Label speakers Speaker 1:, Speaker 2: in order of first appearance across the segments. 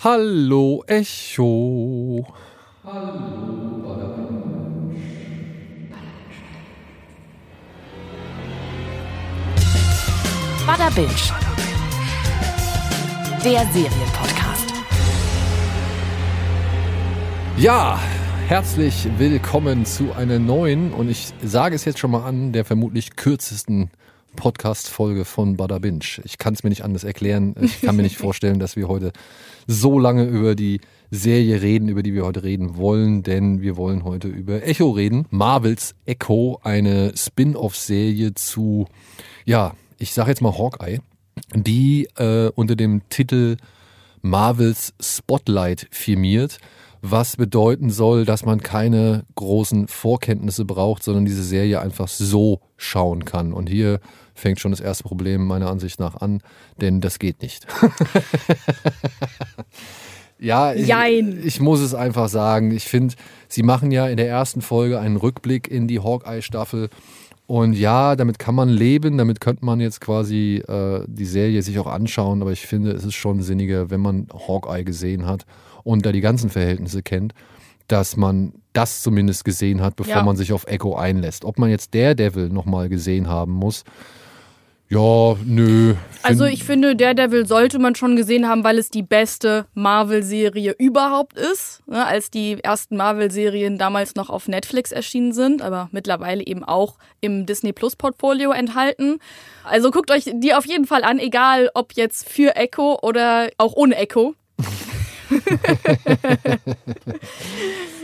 Speaker 1: Hallo Echo.
Speaker 2: Bada Binge. Der Serienpodcast.
Speaker 1: Ja, herzlich willkommen zu einer neuen und ich sage es jetzt schon mal an, der vermutlich kürzesten Podcast-Folge von Bada Binge. Ich kann es mir nicht anders erklären. Ich kann mir nicht vorstellen, dass wir heute so lange über die Serie reden, über die wir heute reden wollen, denn wir wollen heute über Echo reden. Marvels Echo, eine Spin-off-Serie zu, ja, ich sage jetzt mal Hawkeye, die äh, unter dem Titel Marvels Spotlight firmiert, was bedeuten soll, dass man keine großen Vorkenntnisse braucht, sondern diese Serie einfach so schauen kann. Und hier fängt schon das erste Problem meiner Ansicht nach an, denn das geht nicht. ja, ich, ich muss es einfach sagen. Ich finde, sie machen ja in der ersten Folge einen Rückblick in die Hawkeye-Staffel. Und ja, damit kann man leben, damit könnte man jetzt quasi äh, die Serie sich auch anschauen, aber ich finde, es ist schon sinniger, wenn man Hawkeye gesehen hat und da die ganzen Verhältnisse kennt, dass man das zumindest gesehen hat, bevor
Speaker 3: Ja.
Speaker 1: man sich auf Echo einlässt. Ob man jetzt Daredevil nochmal gesehen haben muss, ja, nö.
Speaker 3: Also ich finde, Daredevil sollte man schon gesehen haben, weil es die beste Marvel-Serie überhaupt ist. Ne, als die ersten Marvel-Serien damals noch auf Netflix erschienen sind, aber mittlerweile eben auch im Disney Plus-Portfolio enthalten. Also guckt euch die auf jeden Fall an, egal ob jetzt für Echo oder auch ohne Echo.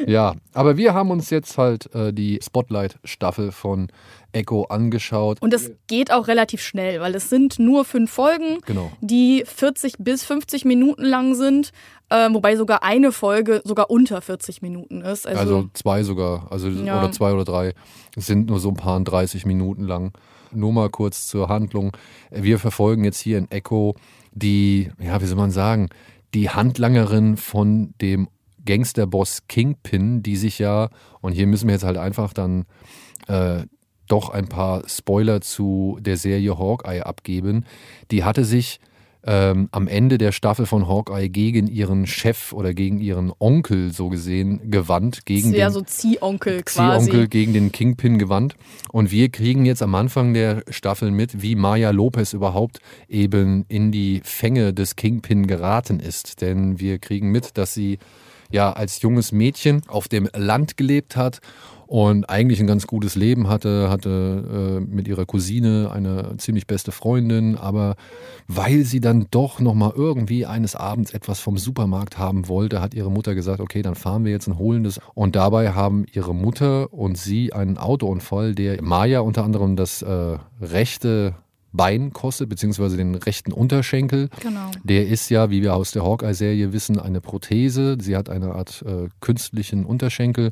Speaker 1: Ja, aber wir haben uns jetzt halt äh, die Spotlight-Staffel von Echo angeschaut.
Speaker 3: Und das geht auch relativ schnell, weil es sind nur fünf Folgen,
Speaker 1: Genau.
Speaker 3: die 40 bis 50 Minuten lang sind, äh, wobei sogar eine Folge sogar unter 40 Minuten ist. Also,
Speaker 1: Also zwei sogar, also
Speaker 3: Ja.
Speaker 1: oder zwei oder drei. Es sind nur so ein paar 30 Minuten lang. Nur mal kurz zur Handlung. Wir verfolgen jetzt hier in Echo die, ja, wie soll man sagen, die Handlangerin von dem Gangsterboss Kingpin, die sich ja, und hier müssen wir jetzt halt einfach dann äh, doch ein paar Spoiler zu der Serie Hawkeye abgeben. Die hatte sich ähm, am Ende der Staffel von Hawkeye gegen ihren Chef oder gegen ihren Onkel so gesehen gewandt, gegen
Speaker 3: ja
Speaker 1: den
Speaker 3: so Ziehonkel quasi.
Speaker 1: Ziehonkel gegen den Kingpin gewandt. Und wir kriegen jetzt am Anfang der Staffel mit, wie Maya Lopez überhaupt eben in die Fänge des Kingpin geraten ist. Denn wir kriegen mit, dass sie ja als junges Mädchen auf dem Land gelebt hat und eigentlich ein ganz gutes Leben hatte, hatte äh, mit ihrer Cousine eine ziemlich beste Freundin, aber weil sie dann doch nochmal irgendwie eines Abends etwas vom Supermarkt haben wollte, hat ihre Mutter gesagt, okay, dann fahren wir jetzt und holen das. Und dabei haben ihre Mutter und sie einen Autounfall, der Maya unter anderem das äh, rechte Bein kostet, beziehungsweise den rechten Unterschenkel.
Speaker 3: Genau.
Speaker 1: Der ist ja, wie wir aus der Hawkeye-Serie wissen, eine Prothese. Sie hat eine Art äh, künstlichen Unterschenkel,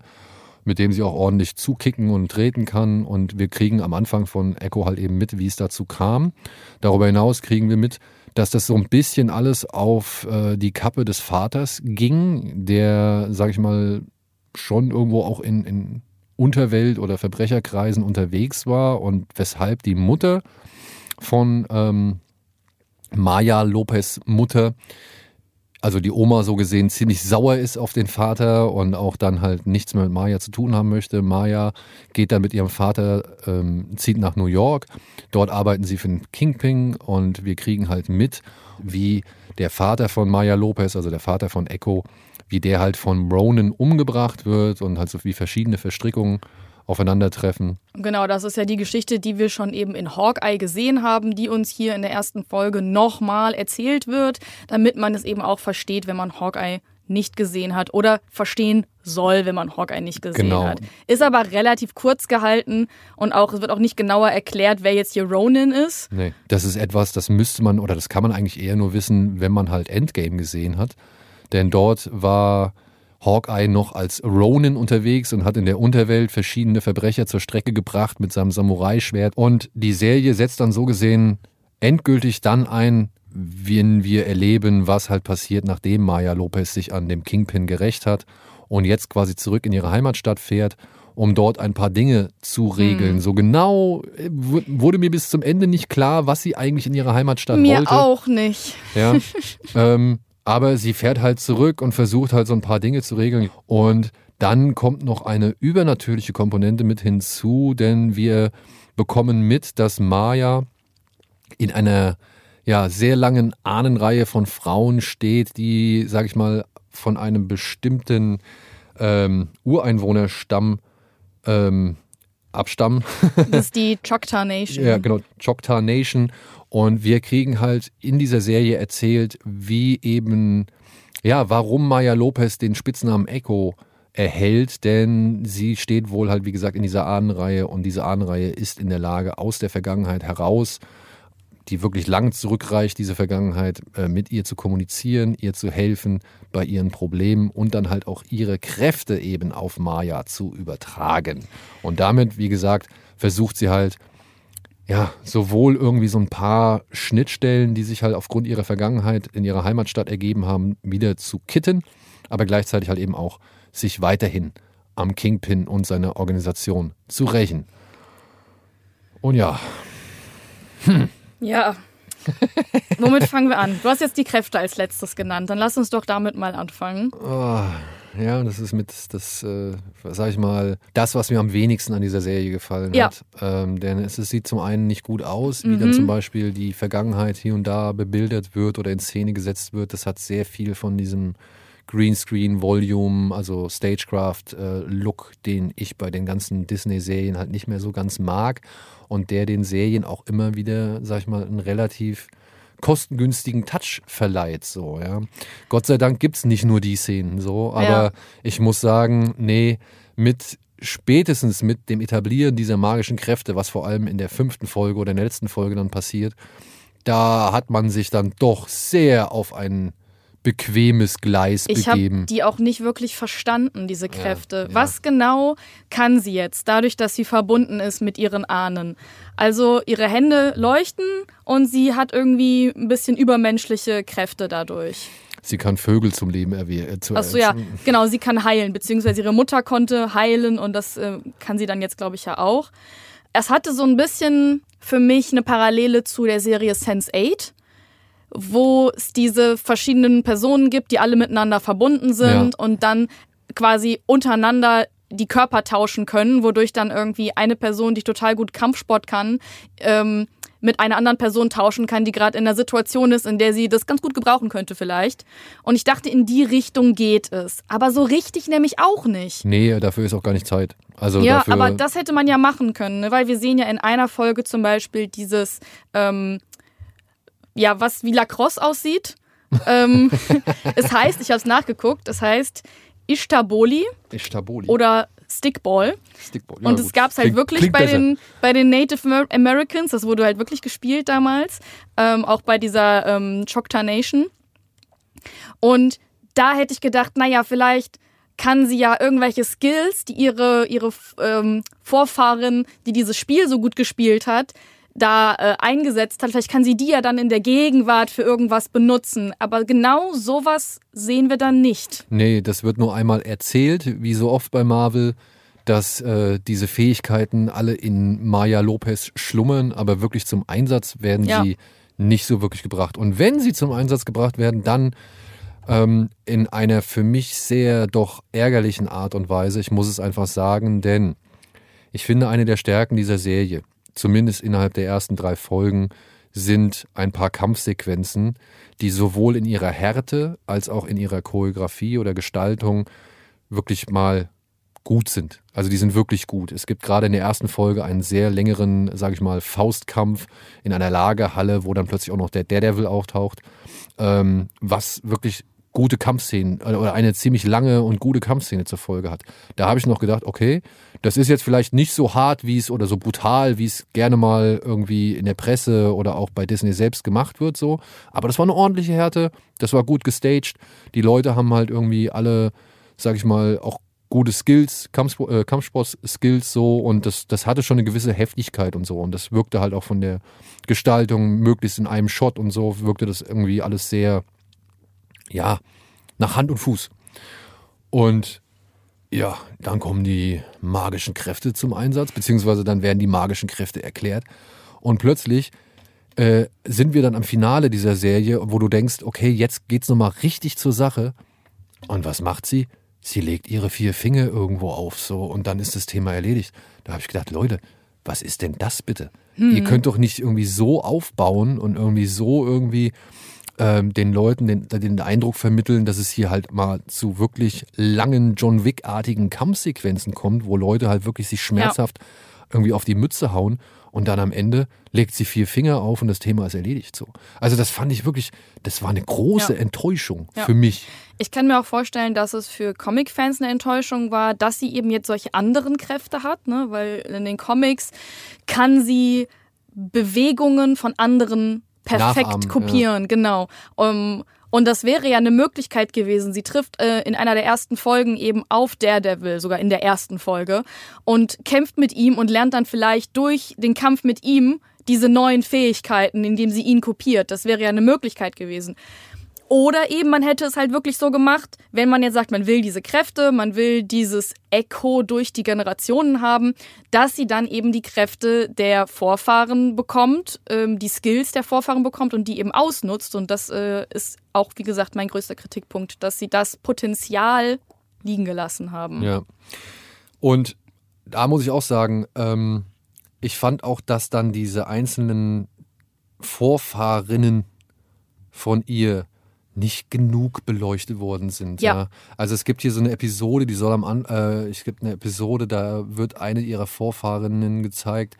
Speaker 1: mit dem sie auch ordentlich zukicken und treten kann. Und wir kriegen am Anfang von Echo halt eben mit, wie es dazu kam. Darüber hinaus kriegen wir mit, dass das so ein bisschen alles auf äh, die Kappe des Vaters ging, der, sag ich mal, schon irgendwo auch in, in Unterwelt- oder Verbrecherkreisen unterwegs war und weshalb die Mutter von ähm, Maya Lopez Mutter, also die Oma so gesehen, ziemlich sauer ist auf den Vater und auch dann halt nichts mehr mit Maya zu tun haben möchte. Maya geht dann mit ihrem Vater, ähm, zieht nach New York. Dort arbeiten sie für den Kingpin und wir kriegen halt mit, wie der Vater von Maya Lopez, also der Vater von Echo, wie der halt von Ronan umgebracht wird und halt so wie verschiedene Verstrickungen aufeinandertreffen.
Speaker 3: Genau, das ist ja die Geschichte, die wir schon eben in Hawkeye gesehen haben, die uns hier in der ersten Folge nochmal erzählt wird, damit man es eben auch versteht, wenn man Hawkeye nicht gesehen hat oder verstehen soll, wenn man Hawkeye nicht gesehen
Speaker 1: Genau.
Speaker 3: hat. Ist aber relativ kurz gehalten und auch es wird auch nicht genauer erklärt, wer jetzt hier Ronin ist.
Speaker 1: Nee, das ist etwas, das müsste man oder das kann man eigentlich eher nur wissen, wenn man halt Endgame gesehen hat. Denn dort war Hawkeye noch als Ronin unterwegs und hat in der Unterwelt verschiedene Verbrecher zur Strecke gebracht mit seinem Samurai-Schwert. Und die Serie setzt dann so gesehen endgültig dann ein, wenn wir erleben, was halt passiert, nachdem Maya Lopez sich an dem Kingpin gerecht hat und jetzt quasi zurück in ihre Heimatstadt fährt, um dort ein paar Dinge zu regeln. So genau äh, wu- wurde mir bis zum Ende nicht klar, was sie eigentlich in ihrer Heimatstadt
Speaker 3: Mir
Speaker 1: wollte.
Speaker 3: auch nicht.
Speaker 1: Ja. ähm, Aber sie fährt halt zurück und versucht halt so ein paar Dinge zu regeln. Und dann kommt noch eine übernatürliche Komponente mit hinzu, denn wir bekommen mit, dass Maya in einer ja, sehr langen Ahnenreihe von Frauen steht, die, sag ich mal, von einem bestimmten ähm, Ureinwohnerstamm ähm, abstammen.
Speaker 3: Das ist die Choctaw Nation.
Speaker 1: ja, genau, Choctaw Nation. Und wir kriegen halt in dieser Serie erzählt, wie eben, ja, warum Maya Lopez den Spitznamen Echo erhält, denn sie steht wohl halt, wie gesagt, in dieser Ahnenreihe und diese Ahnenreihe ist in der Lage, aus der Vergangenheit heraus, die wirklich lang zurückreicht, diese Vergangenheit, äh, mit ihr zu kommunizieren, ihr zu helfen bei ihren Problemen und dann halt auch ihre Kräfte eben auf Maya zu übertragen. Und damit, wie gesagt, versucht sie halt, ja, sowohl irgendwie so ein paar Schnittstellen, die sich halt aufgrund ihrer Vergangenheit in ihrer Heimatstadt ergeben haben, wieder zu kitten, aber gleichzeitig halt eben auch sich weiterhin am Kingpin und seiner Organisation zu rächen. Und ja.
Speaker 3: Hm. Ja. Womit fangen wir an? Du hast jetzt die Kräfte als letztes genannt. Dann lass uns doch damit mal anfangen.
Speaker 1: Oh, ja, das ist mit das, äh, sag ich mal, das, was mir am wenigsten an dieser Serie gefallen
Speaker 3: Ja.
Speaker 1: hat. Ähm, denn es, es sieht zum einen nicht gut aus, wie
Speaker 3: Mhm.
Speaker 1: dann zum Beispiel die Vergangenheit hier und da bebildert wird oder in Szene gesetzt wird. Das hat sehr viel von diesem Greenscreen, Volume, also Stagecraft-Look, den ich bei den ganzen Disney-Serien halt nicht mehr so ganz mag und der den Serien auch immer wieder, sag ich mal, einen relativ kostengünstigen Touch verleiht. So, ja. Gott sei Dank gibt es nicht nur die Szenen so, aber
Speaker 3: Ja.
Speaker 1: ich muss sagen, nee, mit spätestens mit dem Etablieren dieser magischen Kräfte, was vor allem in der fünften Folge oder in der letzten Folge dann passiert, da hat man sich dann doch sehr auf ein bequemes Gleis
Speaker 3: Ich habe
Speaker 1: begeben.
Speaker 3: die auch nicht wirklich verstanden, diese Kräfte.
Speaker 1: ja.
Speaker 3: Was genau kann sie jetzt, dadurch, dass sie verbunden ist mit ihren Ahnen? Also ihre Hände leuchten und sie hat irgendwie ein bisschen übermenschliche Kräfte dadurch.
Speaker 1: Sie kann Vögel zum Leben erwehren. Äh,
Speaker 3: Achso, ja, genau, sie kann heilen, beziehungsweise ihre Mutter konnte heilen und das äh, kann sie dann jetzt, glaube ich, ja auch. Es hatte so ein bisschen für mich eine Parallele zu der Serie Sense8, wo es diese verschiedenen Personen gibt, die alle miteinander verbunden sind und dann quasi untereinander die Körper tauschen können, wodurch dann irgendwie eine Person, die total gut Kampfsport kann, ähm, mit einer anderen Person tauschen kann, die gerade in einer Situation ist, in der sie das ganz gut gebrauchen könnte vielleicht. Und ich dachte, in die Richtung geht es. Aber so richtig nämlich auch nicht.
Speaker 1: Nee, dafür ist auch gar nicht Zeit. Also
Speaker 3: Ja,
Speaker 1: dafür,
Speaker 3: aber das hätte man ja machen können, ne? weil wir sehen ja in einer Folge zum Beispiel dieses, ähm, ja, was wie Lacrosse aussieht. ähm, es heißt, ich habe es nachgeguckt, es heißt Ishtaboli
Speaker 1: ist Staboli.
Speaker 3: oder Stickball.
Speaker 1: Stickball. Ja,
Speaker 3: Und es gab es halt
Speaker 1: Klingt-
Speaker 3: wirklich
Speaker 1: klingt
Speaker 3: bei
Speaker 1: besser.
Speaker 3: den, bei den Native Amer- Americans, das wurde halt wirklich gespielt damals, ähm, auch bei dieser ähm, Choctaw Nation. Und da hätte ich gedacht, naja, vielleicht kann sie ja irgendwelche Skills, die ihre, ihre ähm, Vorfahrin, die dieses Spiel so gut gespielt hat, da äh, eingesetzt hat, vielleicht kann sie die ja dann in der Gegenwart für irgendwas benutzen. Aber genau sowas sehen wir dann nicht.
Speaker 1: Nee, das wird nur einmal erzählt, wie so oft bei Marvel, dass äh, diese Fähigkeiten alle in Maya Lopez schlummern, aber wirklich zum Einsatz werden
Speaker 3: Ja.
Speaker 1: sie nicht so wirklich gebracht. Und wenn sie zum Einsatz gebracht werden, dann ähm, in einer für mich sehr doch ärgerlichen Art und Weise. Ich muss es einfach sagen, denn ich finde, eine der Stärken dieser Serie, zumindest innerhalb der ersten drei Folgen, sind ein paar Kampfsequenzen, die sowohl in ihrer Härte als auch in ihrer Choreografie oder Gestaltung wirklich mal gut sind. Also die sind wirklich gut. Es gibt gerade in der ersten Folge einen sehr längeren, sage ich mal, Faustkampf in einer Lagerhalle, wo dann plötzlich auch noch der Daredevil auftaucht, ähm, was wirklich gute Kampfszenen oder eine ziemlich lange und gute Kampfszene zur Folge hat. Da habe ich noch gedacht, okay, das ist jetzt vielleicht nicht so hart, wie es oder so brutal, wie es gerne mal irgendwie in der Presse oder auch bei Disney selbst gemacht wird, so. Aber das war eine ordentliche Härte, das war gut gestaged. Die Leute haben halt irgendwie alle, sag ich mal, auch gute Skills, Kampfsport, äh, Kampfsport-Skills so und das, das hatte schon eine gewisse Heftigkeit und so und das wirkte halt auch von der Gestaltung möglichst in einem Shot und so wirkte das irgendwie alles sehr, ja, nach Hand und Fuß. Und ja, dann kommen die magischen Kräfte zum Einsatz, beziehungsweise dann werden die magischen Kräfte erklärt und plötzlich äh, sind wir dann am Finale dieser Serie, wo du denkst, okay, jetzt geht's nochmal richtig zur Sache. Und was macht sie? Sie legt ihre vier Finger irgendwo auf, so, und dann ist das Thema erledigt. Da habe ich gedacht, Leute, was ist denn das bitte? Ihr könnt doch nicht irgendwie so aufbauen und irgendwie so irgendwie ähm, den Leuten den, den Eindruck vermitteln, dass es hier halt mal zu wirklich langen John Wick-artigen Kampfsequenzen kommt, wo Leute halt wirklich sich schmerzhaft irgendwie auf die Mütze hauen und dann am Ende legt sie vier Finger auf und das Thema ist erledigt so. Also das fand ich wirklich, das war eine große
Speaker 3: Ja.
Speaker 1: Enttäuschung
Speaker 3: Ja.
Speaker 1: für mich.
Speaker 3: Ich kann mir auch vorstellen, dass es für Comic-Fans eine Enttäuschung war, dass sie eben jetzt solche anderen Kräfte hat, ne? weil in den Comics kann sie Bewegungen von anderen perfekt
Speaker 1: Nachahmen,
Speaker 3: kopieren, genau. Um, und das wäre ja eine Möglichkeit gewesen. Sie trifft äh, in einer der ersten Folgen eben auf Daredevil, sogar in der ersten Folge, und kämpft mit ihm und lernt dann vielleicht durch den Kampf mit ihm diese neuen Fähigkeiten, indem sie ihn kopiert. Das wäre ja eine Möglichkeit gewesen. Oder eben, man hätte es halt wirklich so gemacht, wenn man jetzt sagt, man will diese Kräfte, man will dieses Echo durch die Generationen haben, dass sie dann eben die Kräfte der Vorfahren bekommt, ähm, die Skills der Vorfahren bekommt und die eben ausnutzt. Und das äh, ist auch, wie gesagt, mein größter Kritikpunkt, dass sie das Potenzial liegen gelassen haben.
Speaker 1: Ja. Und da muss ich auch sagen, ähm, ich fand auch, dass dann diese einzelnen Vorfahrinnen von ihr nicht genug beleuchtet worden sind.
Speaker 3: Ja.
Speaker 1: Also es gibt hier so eine Episode, die soll am An äh, es gibt eine Episode, da wird eine ihrer Vorfahrinnen gezeigt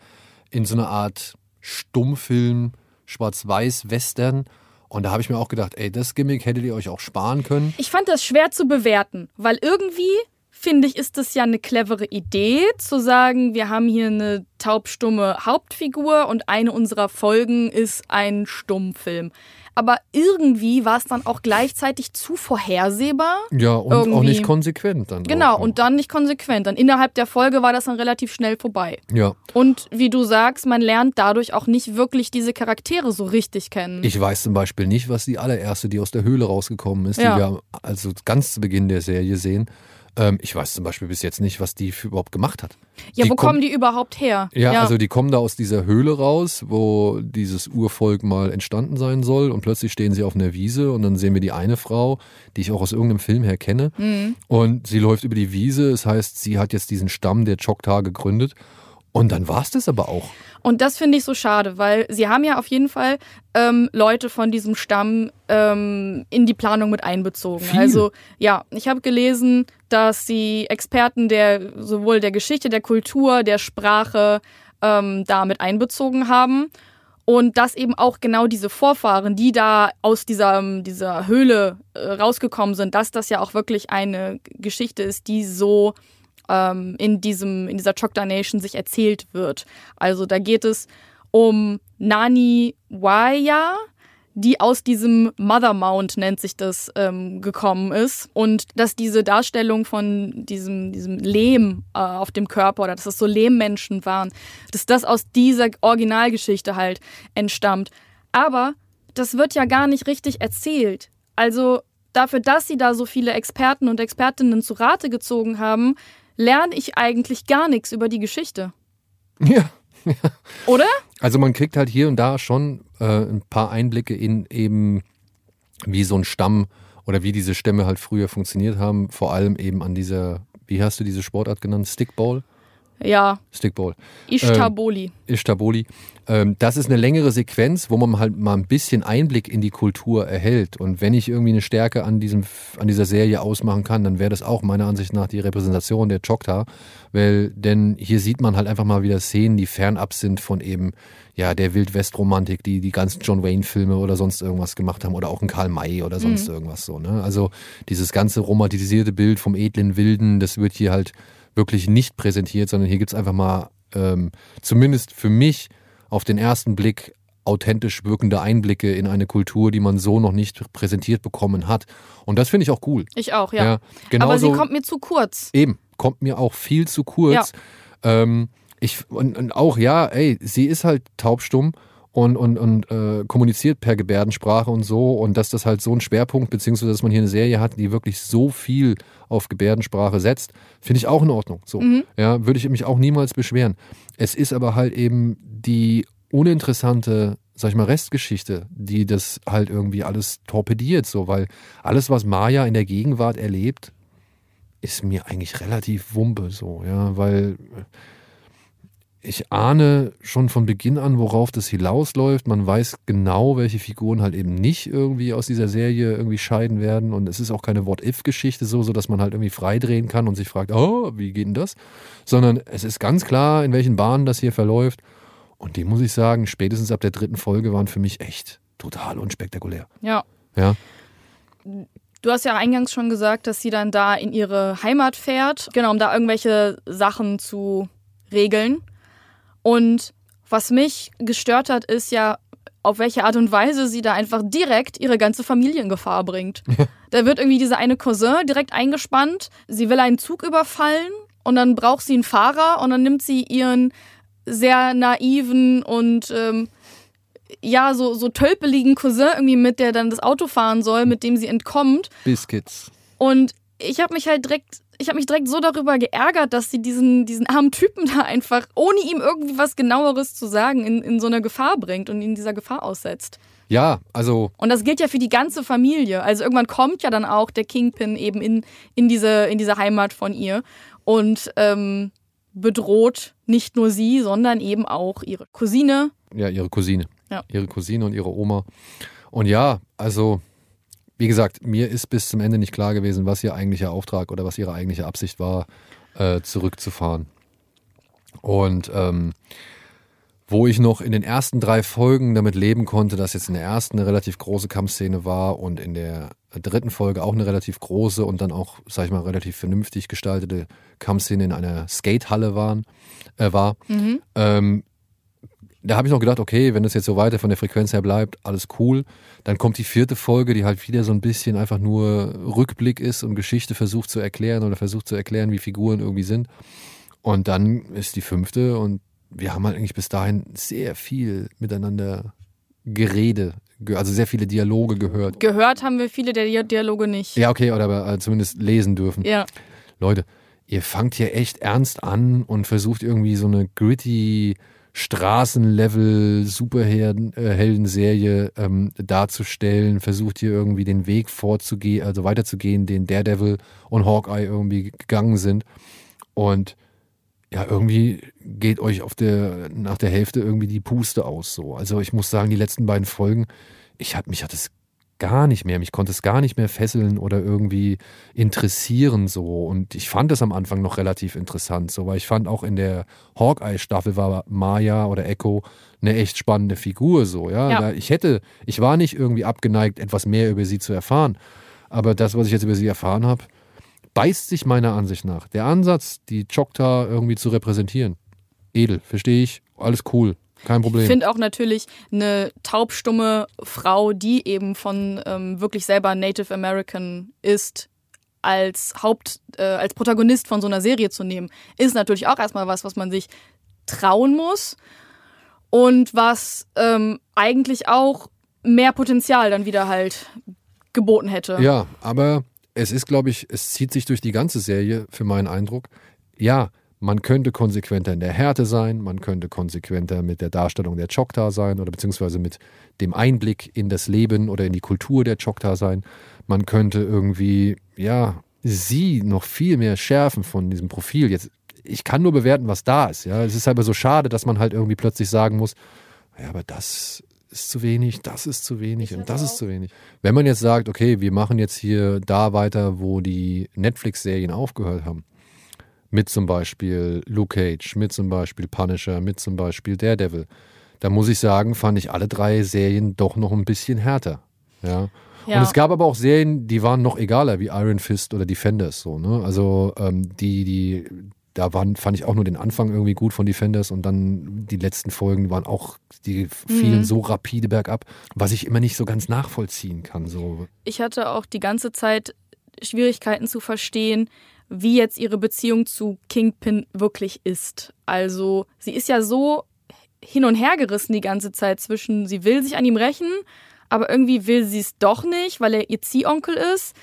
Speaker 1: in so einer Art Stummfilm, Schwarz-Weiß-Western. Und da habe ich mir auch gedacht, ey, das Gimmick hättet ihr euch auch sparen können.
Speaker 3: Ich fand das schwer zu bewerten, weil irgendwie finde ich, ist das ja eine clevere Idee, zu sagen, wir haben hier eine taubstumme Hauptfigur und eine unserer Folgen ist ein Stummfilm. Aber irgendwie war es dann auch gleichzeitig zu vorhersehbar.
Speaker 1: Ja, und auch
Speaker 3: Irgendwie.
Speaker 1: nicht konsequent dann.
Speaker 3: Genau,
Speaker 1: auch,
Speaker 3: und dann nicht konsequent. Dann innerhalb der Folge war das dann relativ schnell vorbei.
Speaker 1: Ja,
Speaker 3: Und wie du sagst, man lernt dadurch auch nicht wirklich diese Charaktere so richtig kennen.
Speaker 1: ich weiß zum Beispiel nicht, was die allererste, die aus der Höhle rausgekommen ist,
Speaker 3: Ja.
Speaker 1: die wir also ganz zu Beginn der Serie sehen. Ähm, ich weiß zum Beispiel bis jetzt nicht, was die überhaupt gemacht hat.
Speaker 3: ja,
Speaker 1: die
Speaker 3: wo kommen die überhaupt her?
Speaker 1: Ja, also die kommen da aus dieser Höhle raus, wo dieses Urvolk mal entstanden sein soll und plötzlich stehen sie auf einer Wiese und dann sehen wir die eine Frau, die ich auch aus irgendeinem Film her kenne
Speaker 3: Mhm.
Speaker 1: und sie läuft über die Wiese, das heißt, sie hat jetzt diesen Stamm der Choctaw gegründet und dann war es das aber auch.
Speaker 3: Und das finde ich so schade, weil sie haben ja auf jeden Fall ähm, Leute von diesem Stamm ähm, in die Planung mit einbezogen.
Speaker 1: Viel.
Speaker 3: Also ja, ich habe gelesen, dass sie Experten der sowohl der Geschichte, der Kultur, der Sprache ähm, da mit einbezogen haben. Und dass eben auch genau diese Vorfahren, die da aus dieser, dieser Höhle äh, rausgekommen sind, dass das ja auch wirklich eine Geschichte ist, die so ähm, in, diesem, in dieser Choctaw Nation sich erzählt wird. Also da geht es um Nani Waya, die aus diesem Mother Mount, nennt sich das, ähm, gekommen ist. Und dass diese Darstellung von diesem, diesem Lehm äh, auf dem Körper oder dass das so Lehmmenschen waren, dass das aus dieser Originalgeschichte halt entstammt. Aber das wird ja gar nicht richtig erzählt. Also dafür, dass sie da so viele Experten und Expertinnen zu Rate gezogen haben, lerne ich eigentlich gar nichts über die Geschichte.
Speaker 1: Ja.
Speaker 3: Oder?
Speaker 1: Also man kriegt halt hier und da schon äh, ein paar Einblicke in eben, wie so ein Stamm oder wie diese Stämme halt früher funktioniert haben. Vor allem eben an dieser, wie hast du diese Sportart genannt? Stickball?
Speaker 3: Ja,
Speaker 1: Stickball.
Speaker 3: Ishtaboli.
Speaker 1: Ishtaboli. Ähm, das ist eine längere Sequenz, wo man halt mal ein bisschen Einblick in die Kultur erhält. Und wenn ich irgendwie eine Stärke an, diesem, an dieser Serie ausmachen kann, dann wäre das auch meiner Ansicht nach die Repräsentation der Choctaw. Weil, denn hier sieht man halt einfach mal wieder Szenen, die fernab sind von eben, ja, der Wildwest-Romantik, die die ganzen John Wayne-Filme oder sonst irgendwas gemacht haben oder auch ein Karl May oder sonst irgendwas so. Ne? Also dieses ganze romantisierte Bild vom edlen Wilden, das wird hier halt wirklich nicht präsentiert, sondern hier gibt's einfach mal, ähm, zumindest für mich, auf den ersten Blick authentisch wirkende Einblicke in eine Kultur, die man so noch nicht präsentiert bekommen hat. Und das finde ich auch cool.
Speaker 3: Ich auch, ja.
Speaker 1: genauso,
Speaker 3: Aber sie kommt mir zu kurz.
Speaker 1: Eben, kommt mir auch viel zu kurz. Ähm, ich, und, und auch, ja, ey, sie ist halt taubstumm und, und, und äh, kommuniziert per Gebärdensprache und so. Und dass das halt so ein Schwerpunkt, beziehungsweise dass man hier eine Serie hat, die wirklich so viel auf Gebärdensprache setzt, finde ich auch in Ordnung. So, ja, würde ich mich auch niemals beschweren. Es ist aber halt eben die uninteressante sag ich mal, Restgeschichte, die das halt irgendwie alles torpediert, so, weil alles, was Maya in der Gegenwart erlebt, ist mir eigentlich relativ wumpe, so, ja, weil ich ahne schon von Beginn an, worauf das hinausläuft. Man weiß genau, welche Figuren halt eben nicht irgendwie aus dieser Serie irgendwie scheiden werden. Und es ist auch keine What-If-Geschichte so, so dass man halt irgendwie freidrehen kann und sich fragt, oh, wie geht denn das? Sondern es ist ganz klar, in welchen Bahnen das hier verläuft. Und die muss ich sagen, spätestens ab der dritten Folge waren für mich echt total unspektakulär.
Speaker 3: Ja.
Speaker 1: Ja.
Speaker 3: Du hast ja eingangs schon gesagt, dass sie dann da in ihre Heimat fährt, genau, um da irgendwelche Sachen zu regeln. Und was mich gestört hat, ist ja, auf welche Art und Weise sie da einfach direkt ihre ganze Familie in Gefahr bringt. da wird irgendwie dieser eine Cousin direkt eingespannt, sie will einen Zug überfallen und dann braucht sie einen Fahrer und dann nimmt sie ihren sehr naiven und ähm, ja, so, so tölpeligen Cousin irgendwie mit, der dann das Auto fahren soll, mit dem sie entkommt.
Speaker 1: Biscuits.
Speaker 3: Und ich habe mich halt direkt, ich habe mich direkt so darüber geärgert, dass sie diesen, diesen armen Typen da einfach, ohne ihm irgendwie was genaueres zu sagen, in, in so eine Gefahr bringt und ihn dieser Gefahr aussetzt.
Speaker 1: Ja, also
Speaker 3: Und das gilt ja für die ganze Familie. Also irgendwann kommt ja dann auch der Kingpin eben in, in, diese, in diese Heimat von ihr und ähm, bedroht nicht nur sie, sondern eben auch ihre Cousine.
Speaker 1: ja, ihre Cousine.
Speaker 3: Ja.
Speaker 1: Ihre Cousine und ihre Oma. Und ja, also, wie gesagt, mir ist bis zum Ende nicht klar gewesen, was ihr eigentlicher Auftrag oder was ihre eigentliche Absicht war, äh, zurückzufahren. Und ähm, wo ich noch in den ersten drei Folgen damit leben konnte, dass jetzt in der ersten eine relativ große Kampfszene war und in der dritten Folge auch eine relativ große und dann auch, sag ich mal, relativ vernünftig gestaltete Kampfszene in einer Skatehalle waren, äh, war. Ähm, da habe ich noch gedacht, okay, wenn das jetzt so weiter von der Frequenz her bleibt, alles cool. Dann kommt die vierte Folge, die halt wieder so ein bisschen einfach nur Rückblick ist und Geschichte versucht zu erklären oder versucht zu erklären, wie Figuren irgendwie sind. Und dann ist die fünfte und wir haben halt eigentlich bis dahin sehr viel miteinander Gerede, ge- also sehr viele Dialoge gehört.
Speaker 3: Gehört haben wir viele der Dia- Dialoge nicht.
Speaker 1: Ja, okay, oder aber äh, zumindest lesen dürfen.
Speaker 3: Ja.
Speaker 1: Leute, ihr fangt hier echt ernst an und versucht irgendwie so eine gritty Straßenlevel Superhelden-Serie ähm, darzustellen, versucht hier irgendwie den Weg vorzugehen, also weiterzugehen, den Daredevil und Hawkeye irgendwie gegangen sind. Und ja, irgendwie geht euch auf der, nach der Hälfte irgendwie die Puste aus so. Also ich muss sagen, die letzten beiden Folgen, ich hat, mich hat es gar nicht mehr, mich konnte es gar nicht mehr fesseln oder irgendwie interessieren so. Und ich fand es am Anfang noch relativ interessant so, weil ich fand auch in der Hawkeye-Staffel war Maya oder Echo eine echt spannende Figur so, ja.
Speaker 3: Ja.
Speaker 1: Ich hätte, ich war nicht irgendwie abgeneigt, etwas mehr über sie zu erfahren. Aber das, was ich jetzt über sie erfahren habe, beißt sich meiner Ansicht nach. Der Ansatz, die Choctaw irgendwie zu repräsentieren, edel, verstehe ich, alles cool, kein
Speaker 3: Ich
Speaker 1: Problem.
Speaker 3: finde auch natürlich eine taubstumme Frau, die eben von ähm, wirklich selber Native American ist, als Haupt, äh, als Protagonist von so einer Serie zu nehmen, ist natürlich auch erstmal was, was man sich trauen muss und was ähm, eigentlich auch mehr Potenzial dann wieder halt geboten hätte.
Speaker 1: Ja, aber es ist, glaube ich, es zieht sich durch die ganze Serie, für meinen Eindruck. Ja, man könnte konsequenter in der Härte sein, man könnte konsequenter mit der Darstellung der Choctaw sein oder beziehungsweise mit dem Einblick in das Leben oder in die Kultur der Choctaw sein. Man könnte irgendwie, ja, sie noch viel mehr schärfen von diesem Profil. Jetzt, ich kann nur bewerten, was da ist. Ja, es ist aber so schade, dass man halt irgendwie plötzlich sagen muss, ja, aber das ist zu wenig, das ist zu wenig und das ist zu wenig. Wenn man jetzt sagt, okay, wir machen jetzt hier da weiter, wo die Netflix-Serien aufgehört haben, mit zum Beispiel Luke Cage, mit zum Beispiel Punisher, mit zum Beispiel Daredevil, da muss ich sagen, fand ich alle drei Serien doch noch ein bisschen härter. Ja.
Speaker 3: Ja.
Speaker 1: Und es gab aber auch Serien, die waren noch egaler, wie Iron Fist oder Defenders. So, ne? Also ähm, die, die, da waren, fand ich auch nur den Anfang irgendwie gut von Defenders und dann die letzten Folgen waren auch, die fielen so rapide bergab, was ich immer nicht so ganz nachvollziehen kann. So.
Speaker 3: ich hatte auch die ganze Zeit Schwierigkeiten zu verstehen, wie jetzt ihre Beziehung zu Kingpin wirklich ist. Also sie ist ja so hin und her gerissen die ganze Zeit zwischen, sie will sich an ihm rächen, aber irgendwie will sie es doch nicht, weil er ihr Ziehonkel ist.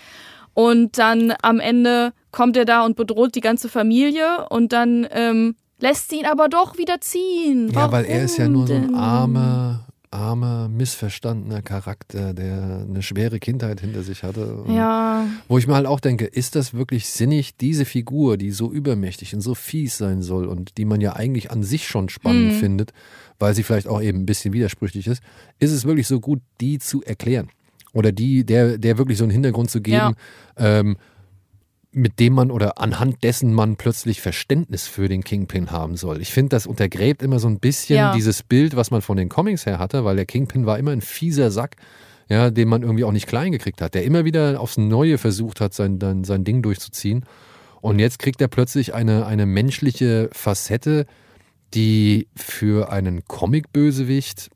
Speaker 3: Und dann am Ende kommt er da und bedroht die ganze Familie und dann ähm, lässt sie ihn aber doch wieder ziehen.
Speaker 1: Ja, weil er ist ja
Speaker 3: Warum
Speaker 1: nur so ein armer armer, missverstandener Charakter, der eine schwere Kindheit hinter sich hatte.
Speaker 3: Ja,
Speaker 1: Wo ich mir halt auch denke, ist das wirklich sinnig, diese Figur, die so übermächtig und so fies sein soll und die man ja eigentlich an sich schon spannend
Speaker 3: Mhm.
Speaker 1: findet, weil sie vielleicht auch eben ein bisschen widersprüchlich ist, ist es wirklich so gut, die zu erklären? Oder die, der, der wirklich so einen Hintergrund zu geben, ähm, mit dem man oder anhand dessen man plötzlich Verständnis für den Kingpin haben soll. Ich finde, das untergräbt immer so ein bisschen
Speaker 3: Ja.
Speaker 1: dieses Bild, was man von den Comics her hatte, weil der Kingpin war immer ein fieser Sack, ja, den man irgendwie auch nicht klein gekriegt hat, der immer wieder aufs Neue versucht hat, sein, sein, sein Ding durchzuziehen. Und jetzt kriegt er plötzlich eine, eine menschliche Facette, die für einen Comic-Bösewicht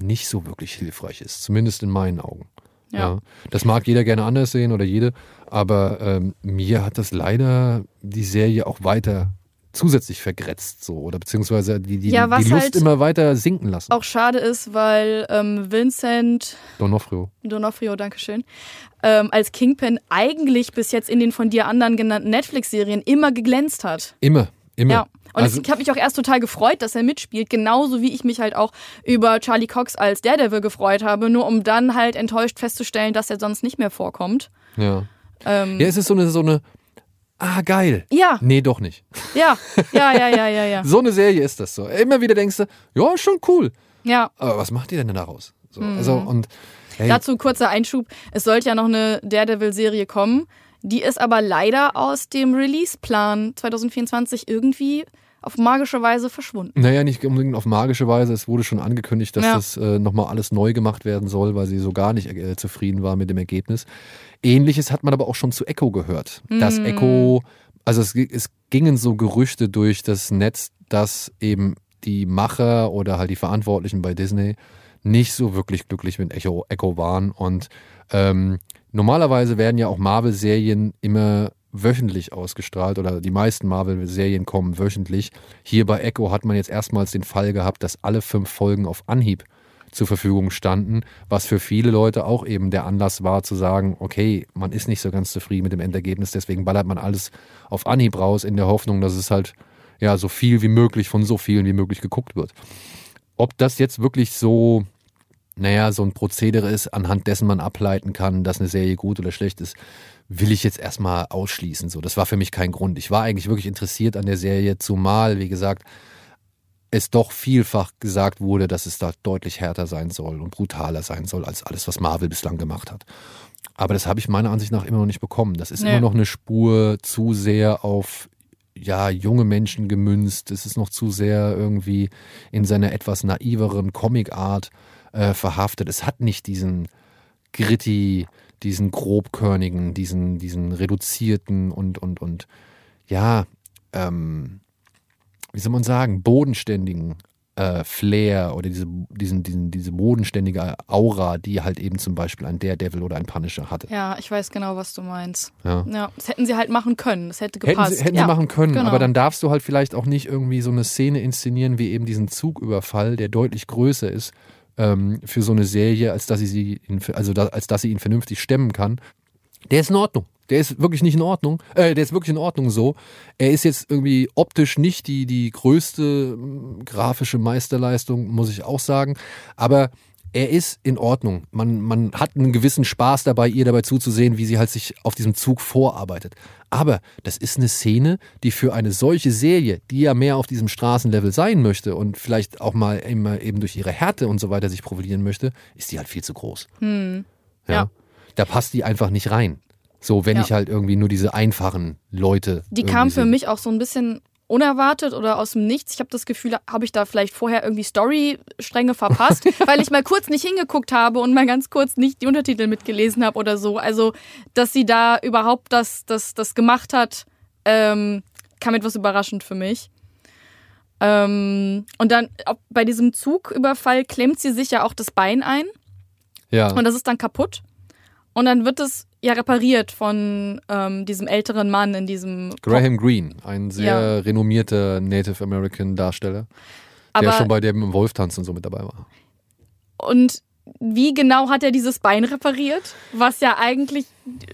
Speaker 1: nicht so wirklich hilfreich ist, zumindest in meinen Augen.
Speaker 3: Ja.
Speaker 1: Das mag jeder gerne anders sehen oder jede, aber ähm, mir hat das leider die Serie auch weiter zusätzlich vergrätzt so oder beziehungsweise die, die,
Speaker 3: Ja,
Speaker 1: die Lust
Speaker 3: halt
Speaker 1: immer weiter sinken lassen.
Speaker 3: auch schade ist, weil ähm, Vincent
Speaker 1: Donofrio.
Speaker 3: D'Onofrio, Dankeschön, ähm, als Kingpin eigentlich bis jetzt in den von dir anderen genannten Netflix-Serien immer geglänzt hat.
Speaker 1: Immer, immer.
Speaker 3: Ja. Und
Speaker 1: Also-
Speaker 3: ich habe mich auch erst total gefreut, dass er mitspielt, genauso wie ich mich halt auch über Charlie Cox als Daredevil gefreut habe, nur um dann halt enttäuscht festzustellen, dass er sonst nicht mehr vorkommt.
Speaker 1: Ja.
Speaker 3: Ähm,
Speaker 1: ja, es ist so eine, so eine, ah geil.
Speaker 3: ja,
Speaker 1: Nee, doch nicht.
Speaker 3: ja, ja, ja, ja, ja, ja.
Speaker 1: So eine Serie ist das so. Immer wieder denkst du, ja, schon cool.
Speaker 3: ja.
Speaker 1: Aber was macht ihr denn daraus? So, Also, und hey,
Speaker 3: Mhm. Dazu kurzer Einschub. Es sollte ja noch eine Daredevil-Serie kommen. Die ist aber leider aus dem Release-Plan 2024 irgendwie auf magische Weise verschwunden.
Speaker 1: Naja, nicht unbedingt auf magische Weise. Es wurde schon angekündigt, dass
Speaker 3: Ja.
Speaker 1: das äh, nochmal alles neu gemacht werden soll, weil sie so gar nicht äh, zufrieden war mit dem Ergebnis. Ähnliches hat man aber auch schon zu Echo gehört. Dass
Speaker 3: Mhm.
Speaker 1: Echo, also es, es gingen so Gerüchte durch das Netz, dass eben die Macher oder halt die Verantwortlichen bei Disney nicht so wirklich glücklich mit Echo, Echo waren. Und ähm, normalerweise werden ja auch Marvel-Serien immer wöchentlich ausgestrahlt oder die meisten Marvel-Serien kommen wöchentlich. Hier bei Echo hat man jetzt erstmals den Fall gehabt, dass alle fünf Folgen auf Anhieb zur Verfügung standen, was für viele Leute auch eben der Anlass war zu sagen, okay, man ist nicht so ganz zufrieden mit dem Endergebnis, deswegen ballert man alles auf Anhieb raus in der Hoffnung, dass es halt ja so viel wie möglich von so vielen wie möglich geguckt wird. Ob das jetzt wirklich so, naja, so ein Prozedere ist, anhand dessen man ableiten kann, dass eine Serie gut oder schlecht ist, will ich jetzt erstmal ausschließen. So, das war für mich kein Grund. Ich war eigentlich wirklich interessiert an der Serie, zumal, wie gesagt, es doch vielfach gesagt wurde, dass es da deutlich härter sein soll und brutaler sein soll als alles, was Marvel bislang gemacht hat. Aber das habe ich meiner Ansicht nach immer noch nicht bekommen. Das ist
Speaker 3: Nee.
Speaker 1: immer noch eine Spur zu sehr auf ja, junge Menschen gemünzt. Es ist noch zu sehr irgendwie in seiner etwas naiveren Comic-Art äh, verhaftet. Es hat nicht diesen gritty, diesen grobkörnigen, diesen, diesen reduzierten und, und, und ja, ähm, wie soll man sagen, bodenständigen äh, Flair oder diese, diesen, diesen, diese bodenständige Aura, die halt eben zum Beispiel ein Daredevil oder ein Punisher hatte.
Speaker 3: Ja, ich weiß genau, was du meinst.
Speaker 1: Ja.
Speaker 3: Ja, das hätten sie halt machen können. Das hätte
Speaker 1: Hätten,
Speaker 3: gepasst.
Speaker 1: sie, hätten
Speaker 3: ja.
Speaker 1: sie machen können,
Speaker 3: genau.
Speaker 1: aber dann darfst du halt vielleicht auch nicht irgendwie so eine Szene inszenieren wie eben diesen Zugüberfall, der deutlich größer ist ähm, für so eine Serie, als dass sie, sie ihn, also da, als dass sie ihn vernünftig stemmen kann. Der ist in Ordnung. Der ist wirklich nicht in Ordnung. Äh, der ist wirklich in Ordnung so. Er ist jetzt irgendwie optisch nicht die, die größte ähm, grafische Meisterleistung, muss ich auch sagen. Aber er ist in Ordnung. Man, man hat einen gewissen Spaß dabei, ihr dabei zuzusehen, wie sie halt sich auf diesem Zug vorarbeitet. Aber das ist eine Szene, die für eine solche Serie, die ja mehr auf diesem Straßenlevel sein möchte und vielleicht auch mal immer eben durch ihre Härte und so weiter sich profilieren möchte, ist die halt viel zu groß.
Speaker 3: Hm.
Speaker 1: Ja.
Speaker 3: Ja.
Speaker 1: Da passt die einfach nicht rein. So, wenn
Speaker 3: Ja.
Speaker 1: ich halt irgendwie nur diese einfachen Leute.
Speaker 3: Die kam für mich auch so ein bisschen unerwartet oder aus dem Nichts. Ich habe das Gefühl, habe ich da vielleicht vorher irgendwie Storystränge verpasst, weil ich mal kurz nicht hingeguckt habe und mal ganz kurz nicht die Untertitel mitgelesen habe oder so. Also, dass sie da überhaupt das, das, das gemacht hat, ähm, kam etwas überraschend für mich. Ähm, und dann bei diesem Zugüberfall klemmt sie sich ja auch das Bein ein.
Speaker 1: Ja.
Speaker 3: Und das ist dann kaputt. Und dann wird es ja repariert von ähm, diesem älteren Mann in diesem.
Speaker 1: Graham Greene, ein sehr
Speaker 3: Ja.
Speaker 1: renommierter Native American Darsteller,
Speaker 3: Aber
Speaker 1: der schon bei dem Wolftanz und so mit dabei war.
Speaker 3: und wie genau hat er dieses Bein repariert, was ja eigentlich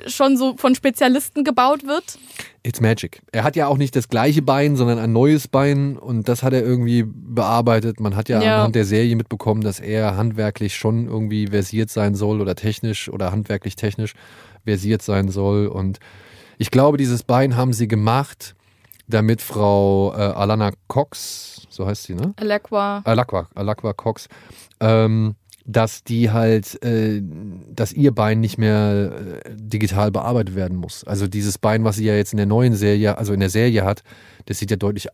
Speaker 3: schon so von Spezialisten gebaut wird?
Speaker 1: It's magic. Er hat ja auch nicht das gleiche Bein, sondern ein neues Bein und das hat er irgendwie bearbeitet. Man hat ja,
Speaker 3: Ja.
Speaker 1: anhand der Serie mitbekommen, dass er handwerklich schon irgendwie versiert sein soll oder technisch oder handwerklich technisch versiert sein soll. Und ich glaube, dieses Bein haben sie gemacht, damit Frau äh, Alana Cox, so heißt sie, ne?
Speaker 3: Alakwa.
Speaker 1: Alakwa, Alakwa Cox, ähm, dass die halt, äh, dass ihr Bein nicht mehr äh, digital bearbeitet werden muss. Also dieses Bein, was sie ja jetzt in der neuen Serie, also in der Serie hat, das sieht ja deutlich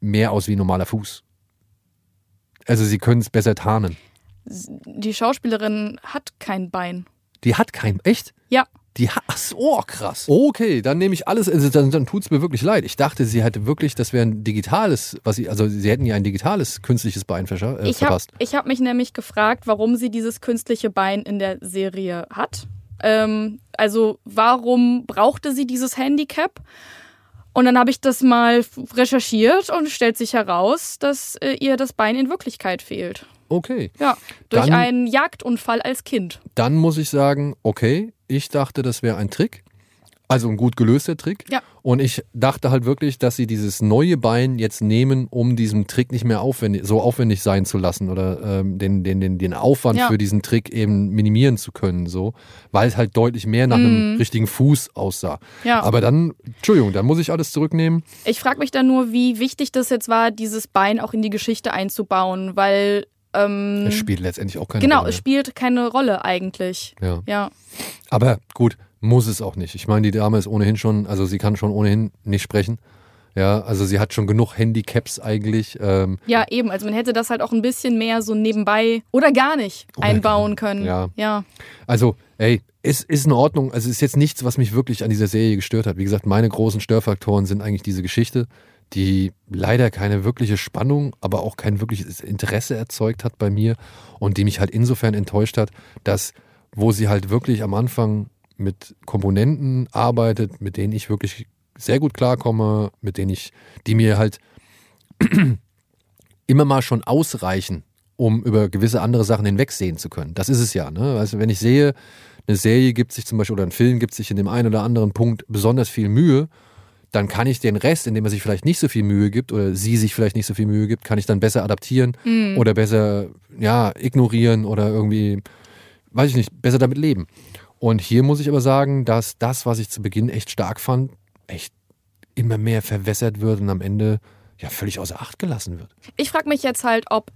Speaker 1: mehr aus wie ein normaler Fuß. Also sie können es besser tarnen.
Speaker 3: Die Schauspielerin hat kein Bein.
Speaker 1: Die hat kein, echt?
Speaker 3: Ja.
Speaker 1: Die hat, ach so, oh, krass. Okay, dann nehme ich alles, also dann, dann tut es mir wirklich leid. Ich dachte, sie hätte wirklich, das wäre ein digitales, was sie, also sie hätten ja ein digitales künstliches Bein äh,
Speaker 3: Ich habe
Speaker 1: verpasst.
Speaker 3: hab mich nämlich gefragt, warum sie dieses künstliche Bein in der Serie hat. Ähm, also warum brauchte sie dieses Handicap? Und dann habe ich das mal recherchiert und es stellt sich heraus, dass äh, ihr das Bein in Wirklichkeit fehlt.
Speaker 1: Okay.
Speaker 3: Ja, durch
Speaker 1: Dann-
Speaker 3: einen Jagdunfall als Kind.
Speaker 1: dann muss ich sagen, okay, ich dachte, das wäre ein Trick. Also ein gut gelöster Trick.
Speaker 3: Ja.
Speaker 1: Und ich dachte halt wirklich, dass sie dieses neue Bein jetzt nehmen, um diesen Trick nicht mehr aufwendig, so aufwendig sein zu lassen oder ähm, den, den, den, den Aufwand
Speaker 3: Ja.
Speaker 1: für diesen Trick eben minimieren zu können, so, weil es halt deutlich mehr nach einem richtigen Fuß aussah.
Speaker 3: Mhm. Ja.
Speaker 1: Aber dann, Entschuldigung, dann muss ich alles zurücknehmen.
Speaker 3: Ich frage mich dann nur, wie wichtig das jetzt war, dieses Bein auch in die Geschichte einzubauen, weil ähm,
Speaker 1: Es spielt letztendlich auch keine
Speaker 3: genau,
Speaker 1: Rolle.
Speaker 3: es spielt keine Rolle eigentlich.
Speaker 1: Ja.
Speaker 3: Ja.
Speaker 1: Aber gut, muss es auch nicht. Ich meine, die Dame ist ohnehin schon, also sie kann schon ohnehin nicht sprechen. Ja, also sie hat schon genug Handicaps eigentlich. Ähm,
Speaker 3: Ja, eben. Also man hätte das halt auch ein bisschen mehr so nebenbei oder gar nicht
Speaker 1: Oder
Speaker 3: einbauen können.
Speaker 1: ja.
Speaker 3: ja.
Speaker 1: also, ey, es ist in Ordnung. Also es ist jetzt nichts, was mich wirklich an dieser Serie gestört hat. Wie gesagt, meine großen Störfaktoren sind eigentlich diese Geschichte, die leider keine wirkliche Spannung, aber auch kein wirkliches Interesse erzeugt hat bei mir und die mich halt insofern enttäuscht hat, dass wo sie halt wirklich am Anfang mit Komponenten arbeitet, mit denen ich wirklich sehr gut klarkomme, mit denen ich, die mir halt immer mal schon ausreichen, um über gewisse andere Sachen hinwegsehen zu können. Das ist es ja. Ne? Also wenn ich sehe, eine Serie gibt sich zum Beispiel oder ein Film gibt sich in dem einen oder anderen Punkt besonders viel Mühe, dann kann ich den Rest, indem er sich vielleicht nicht so viel Mühe gibt oder sie sich vielleicht nicht so viel Mühe gibt, kann ich dann besser adaptieren oder besser ja, ignorieren oder irgendwie, weiß ich nicht, besser damit leben. Und hier muss ich aber sagen, dass das, was ich zu Beginn echt stark fand, echt immer mehr verwässert wird und am Ende ja völlig außer Acht gelassen wird.
Speaker 3: Ich frage mich jetzt halt, ob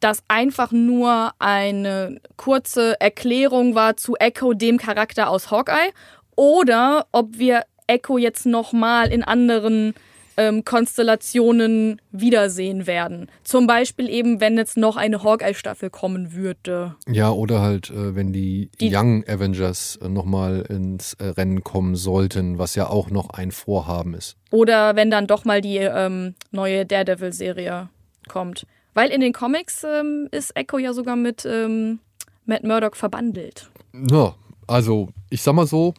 Speaker 3: das einfach nur eine kurze Erklärung war zu Echo, dem Charakter aus Hawkeye, oder ob wir Echo jetzt nochmal in anderen ähm, Konstellationen wiedersehen werden. Zum Beispiel eben, wenn jetzt noch eine Hawkeye-Staffel kommen würde.
Speaker 1: Ja, oder halt, äh, wenn die,
Speaker 3: Die-
Speaker 1: Young Avengers äh, nochmal ins äh, Rennen kommen sollten, was ja auch noch ein Vorhaben ist.
Speaker 3: Oder wenn dann doch mal die ähm, neue Daredevil-Serie kommt. Weil in den Comics ähm, ist Echo ja sogar mit ähm, Matt Murdock verbandelt.
Speaker 1: Ja, also ich sag mal so,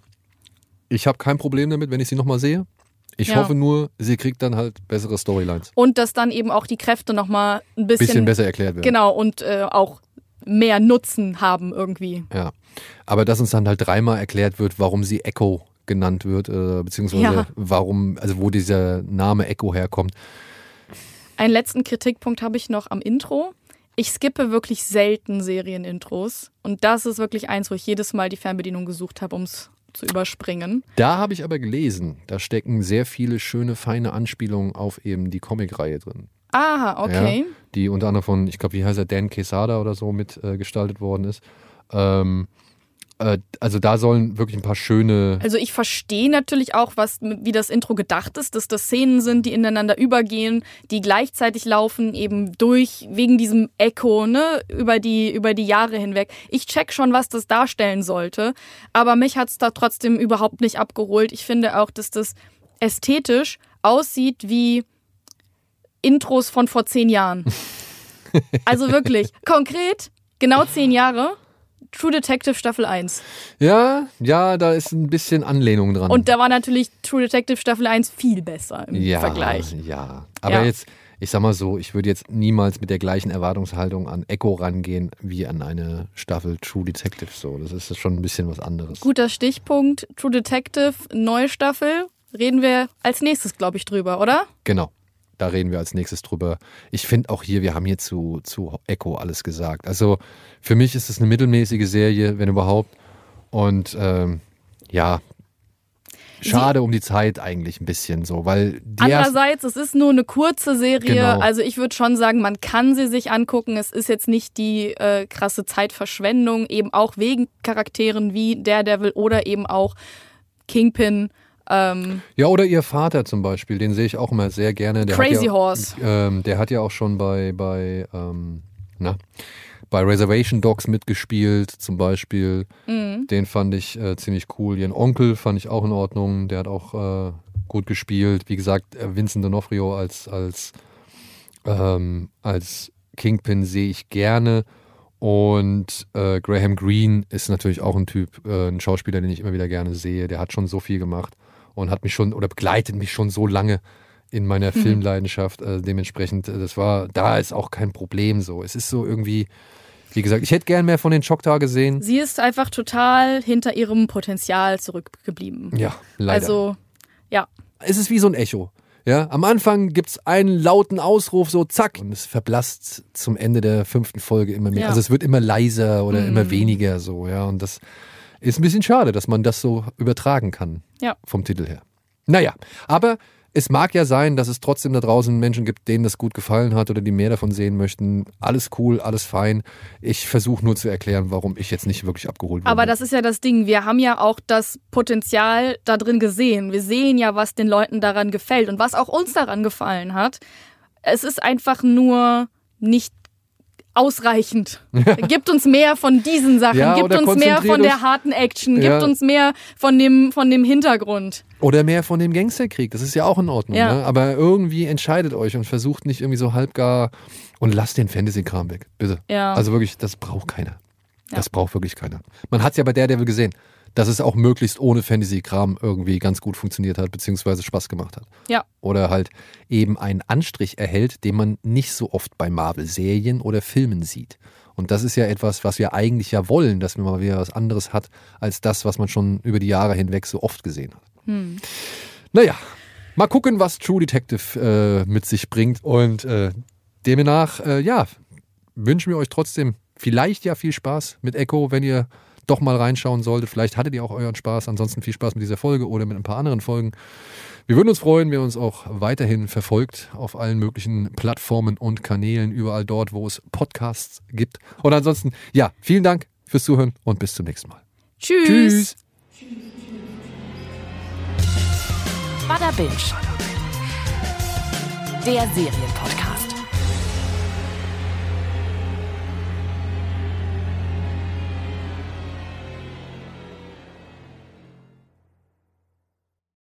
Speaker 1: ich habe kein Problem damit, wenn ich sie nochmal sehe. Ich
Speaker 3: Ja.
Speaker 1: hoffe nur, sie kriegt dann halt bessere Storylines.
Speaker 3: Und dass dann eben auch die Kräfte nochmal ein bisschen,
Speaker 1: Bisschen besser erklärt werden.
Speaker 3: genau und äh, auch mehr Nutzen haben irgendwie.
Speaker 1: Ja. Aber dass uns dann halt dreimal erklärt wird, warum sie Echo genannt wird, äh, beziehungsweise
Speaker 3: Ja.
Speaker 1: warum, also wo dieser Name Echo herkommt.
Speaker 3: Einen letzten Kritikpunkt habe ich noch am Intro. Ich skippe wirklich selten Serienintros und das ist wirklich eins, wo ich jedes Mal die Fernbedienung gesucht habe, um es zu überspringen.
Speaker 1: Da habe ich aber gelesen, da stecken sehr viele schöne, feine Anspielungen auf eben die Comicreihe drin.
Speaker 3: Aha, okay.
Speaker 1: Ja, die unter anderem von, ich glaube, wie heißt er, Dan Quesada oder so mit äh, gestaltet worden ist. Ähm, äh, also da sollen wirklich ein paar schöne.
Speaker 3: Also ich verstehe natürlich auch, was, wie das Intro gedacht ist, dass das Szenen sind, die ineinander übergehen, die gleichzeitig laufen, eben durch, wegen diesem Echo, ne, über die, über die Jahre hinweg. Ich check schon, was das darstellen sollte, aber mich hat's da trotzdem überhaupt nicht abgeholt. Ich finde auch, dass das ästhetisch aussieht wie Intros von vor zehn Jahren. Also wirklich, konkret, genau zehn Jahre. True Detective Staffel 1.
Speaker 1: Ja, ja, da ist ein bisschen Anlehnung dran.
Speaker 3: Und da war natürlich True Detective Staffel 1 viel besser im
Speaker 1: ja,
Speaker 3: Vergleich.
Speaker 1: Ja, aber
Speaker 3: Ja.
Speaker 1: jetzt, ich sag mal so, ich würde jetzt niemals mit der gleichen Erwartungshaltung an Echo rangehen wie an eine Staffel True Detective. So, das ist schon ein bisschen was anderes.
Speaker 3: Guter Stichpunkt. True Detective, neue Staffel. Reden wir als nächstes, glaube ich, drüber, oder?
Speaker 1: Genau. Da reden wir als nächstes drüber. Ich finde auch hier, wir haben hier zu, zu Echo alles gesagt. Also für mich ist es eine mittelmäßige Serie, wenn überhaupt. Und ähm, ja, schade Sie, um die Zeit eigentlich ein bisschen so, weil
Speaker 3: andererseits es ist nur eine kurze Serie, genau. also ich würde schon sagen, man kann sie sich angucken. Es ist jetzt nicht die äh, krasse Zeitverschwendung, eben auch wegen Charakteren wie Daredevil oder eben auch Kingpin. Ähm,
Speaker 1: ja, oder ihr Vater zum Beispiel, den sehe ich auch immer sehr gerne.
Speaker 3: Der Crazy
Speaker 1: ja,
Speaker 3: Horse.
Speaker 1: Ähm, der hat ja auch schon bei, bei ähm, na, bei Reservation Dogs mitgespielt, zum Beispiel. Mhm. Den fand ich äh, ziemlich cool. Ihren Onkel fand ich auch in Ordnung. Der hat auch äh, gut gespielt. Wie gesagt, äh, Vincent D'Onofrio als, als, ähm, als Kingpin sehe ich gerne. Und äh, Graham Greene ist natürlich auch ein Typ, äh, ein Schauspieler, den ich immer wieder gerne sehe. Der hat schon so viel gemacht und hat mich schon oder begleitet mich schon so lange in meiner mhm. Filmleidenschaft. Äh, dementsprechend, das war, da ist auch kein Problem so. Es ist so irgendwie, wie gesagt, ich hätte gern mehr von den Choctaw gesehen.
Speaker 3: Sie ist einfach total hinter ihrem Potenzial zurückgeblieben.
Speaker 1: Ja, leider.
Speaker 3: Also, ja.
Speaker 1: Es ist wie so ein Echo. Ja, am Anfang gibt es einen lauten Ausruf, so zack, und es verblasst zum Ende der fünften Folge immer mehr. Ja. Also es wird immer leiser oder mhm. immer weniger so, ja. Und das ist ein bisschen schade, dass man das so übertragen kann.
Speaker 3: Ja.
Speaker 1: Vom Titel her. Naja, aber es mag ja sein, dass es trotzdem da draußen Menschen gibt, denen das gut gefallen hat oder die mehr davon sehen möchten. Alles cool, alles fein. Ich versuche nur zu erklären, warum ich jetzt nicht wirklich abgeholt
Speaker 3: wurde. Aber das ist ja das Ding. Wir haben ja auch das Potenzial da drin gesehen. Wir sehen ja, was den Leuten daran gefällt und was auch uns daran gefallen hat. Es ist einfach nur nicht ausreichend. Gibt uns mehr von diesen Sachen, ja, gibt uns mehr von der harten Action, ja. gibt uns mehr von dem, von dem Hintergrund.
Speaker 1: Oder mehr von dem Gangsterkrieg, das ist ja auch in Ordnung. Ne? Aber irgendwie entscheidet euch und versucht nicht irgendwie so halbgar und lasst den Fantasy-Kram weg, bitte. Also wirklich, das braucht keiner. Das braucht wirklich keiner. Man hat es ja bei Daredevil gesehen dass es auch möglichst ohne Fantasy-Kram irgendwie ganz gut funktioniert hat, beziehungsweise Spaß gemacht hat.
Speaker 3: Ja.
Speaker 1: Oder halt eben einen Anstrich erhält, den man nicht so oft bei Marvel-Serien oder Filmen sieht. Und das ist ja etwas, was wir eigentlich ja wollen, dass man mal wieder was anderes hat, als das, was man schon über die Jahre hinweg so oft gesehen hat. Hm. Naja, mal gucken, was True Detective äh, mit sich bringt. Und äh, demnach, äh, ja, wünschen wir euch trotzdem vielleicht ja viel Spaß mit Echo, wenn ihr doch mal reinschauen solltet. Vielleicht hattet ihr auch euren Spaß. Ansonsten viel Spaß mit dieser Folge oder mit ein paar anderen Folgen. Wir würden uns freuen, wenn ihr uns auch weiterhin verfolgt auf allen möglichen Plattformen und Kanälen, überall dort, wo es Podcasts gibt. Und ansonsten, ja, vielen Dank fürs Zuhören und bis zum nächsten Mal.
Speaker 3: Tschüss.
Speaker 1: Tschüss.
Speaker 2: Bada Binge. Der Serienpodcast.